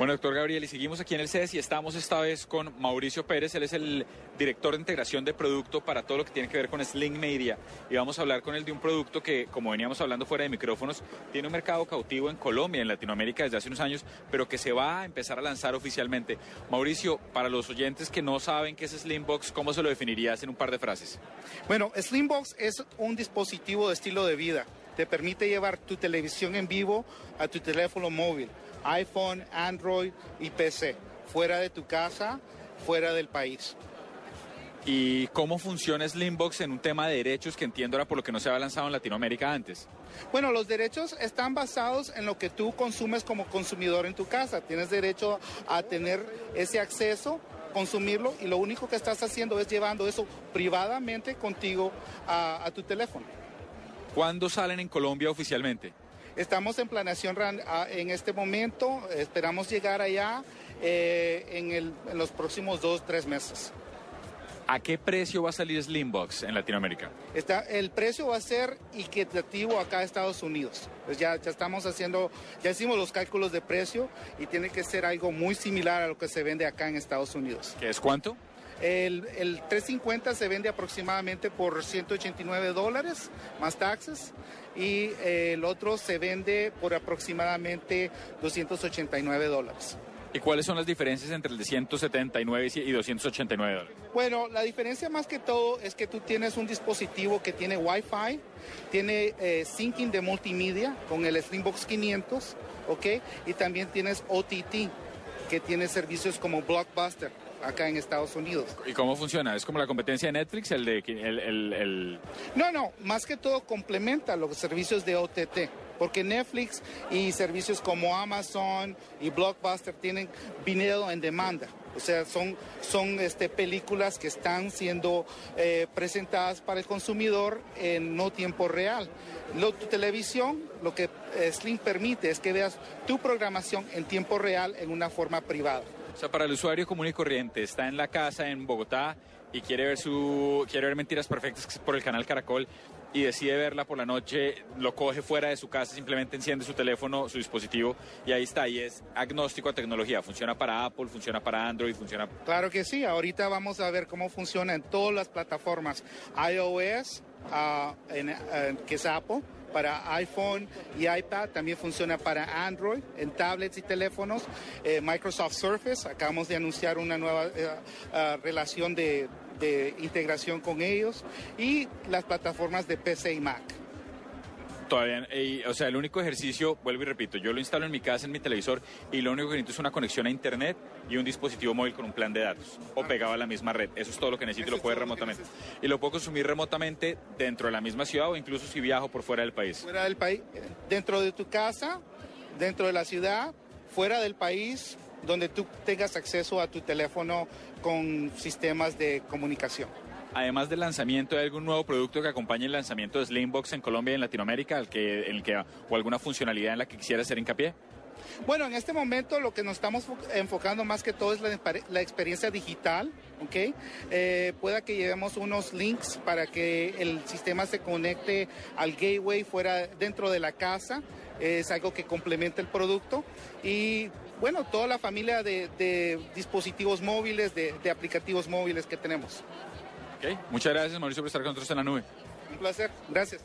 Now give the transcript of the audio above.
Bueno, doctor Gabriel, y seguimos aquí en el CES y estamos esta vez con Mauricio Pérez. Él es el director de integración de producto para todo lo que tiene que ver con Sling Media. Y vamos a hablar con él de un producto que, como veníamos hablando fuera de micrófonos, tiene un mercado cautivo en Colombia, en Latinoamérica desde hace unos años, pero que se va a empezar a lanzar oficialmente. Mauricio, para los oyentes que no saben qué es Slimbox, ¿cómo se lo definirías en un par de frases? Bueno, Slimbox es un dispositivo de estilo de vida. Te permite llevar tu televisión en vivo a tu teléfono móvil iPhone, Android y PC, fuera de tu casa, fuera del país. ¿Y cómo funciona Slimbox en un tema de derechos que entiendo ahora por lo que no se había lanzado en Latinoamérica antes? Bueno, los derechos están basados en lo que tú consumes como consumidor en tu casa. Tienes derecho a tener ese acceso, consumirlo y lo único que estás haciendo es llevando eso privadamente contigo a, a tu teléfono. ¿Cuándo salen en Colombia oficialmente? Estamos en planeación en este momento, esperamos llegar allá eh, en, los próximos dos, tres meses. ¿A qué precio va a salir Slimbox en Latinoamérica? Está, el precio va a ser equitativo acá en Estados Unidos. Pues ya, ya estamos haciendo, ya hicimos los cálculos de precio y tiene que ser algo muy similar a lo que se vende acá en Estados Unidos. ¿Qué es cuánto? El, el 350 se vende aproximadamente por 189 dólares más taxes y eh, el otro se vende por aproximadamente 289 dólares. ¿Y cuáles son las diferencias entre el de 179 y 289 dólares? Bueno, la diferencia más que todo es que tú tienes un dispositivo que tiene Wi-Fi, tiene eh, syncing de multimedia con el Slimbox 500, ¿ok? Y también tienes OTT, que tiene servicios como Blockbuster acá en Estados Unidos. ¿Y cómo funciona? ¿Es como la competencia de Netflix? El de, el, No, no, más que todo complementa los servicios de OTT porque Netflix y servicios como Amazon y Blockbuster tienen video en demanda. O sea, son, son este, películas que están siendo eh, presentadas para el consumidor en no tiempo real. Lo, tu televisión, lo que eh, Slim permite es que veas tu programación en tiempo real en una forma privada. O sea, para el usuario común y corriente, está en la casa en Bogotá y quiere ver su quiere ver Mentiras Perfectas por el canal Caracol y decide verla por la noche, lo coge fuera de su casa, simplemente enciende su teléfono, su dispositivo y ahí está, y es agnóstico a tecnología. Funciona para Apple, funciona para Android, funciona... Claro que sí, ahorita vamos a ver cómo funciona en todas las plataformas iOS, uh, en, que es Apple, para iPhone y iPad, también funciona para Android, en tablets y teléfonos. Eh, Microsoft Surface, acabamos de anunciar una nueva eh, relación de, de integración con ellos y las plataformas de PC y Mac. Todavía, o sea, el único ejercicio, vuelvo y repito, yo lo instalo en mi casa, en mi televisor, y lo único que necesito es una conexión a internet y un dispositivo móvil con un plan de datos, o pegado a la misma red. Eso es todo lo que necesito y lo puedo remotamente. Y lo puedo consumir remotamente dentro de la misma ciudad o incluso si viajo por fuera del país. Fuera del país, dentro de tu casa, dentro de la ciudad, fuera del país, donde tú tengas acceso a tu teléfono con sistemas de comunicación además del lanzamiento de algún nuevo producto que acompañe el lanzamiento de Slimbox en Colombia y en Latinoamérica, al que, en el que, o alguna funcionalidad en la que quisiera hacer hincapié? Bueno, en este momento lo que nos estamos enfocando más que todo es la, experiencia digital, ¿ok? Eh, pueda que llevemos unos links para que el sistema se conecte al gateway fuera dentro de la casa, es algo que complementa el producto y bueno, toda la familia de, dispositivos móviles, de, de aplicativos móviles que tenemos. Muchas gracias, Mauricio, por estar con nosotros en la nube. Un placer. Gracias.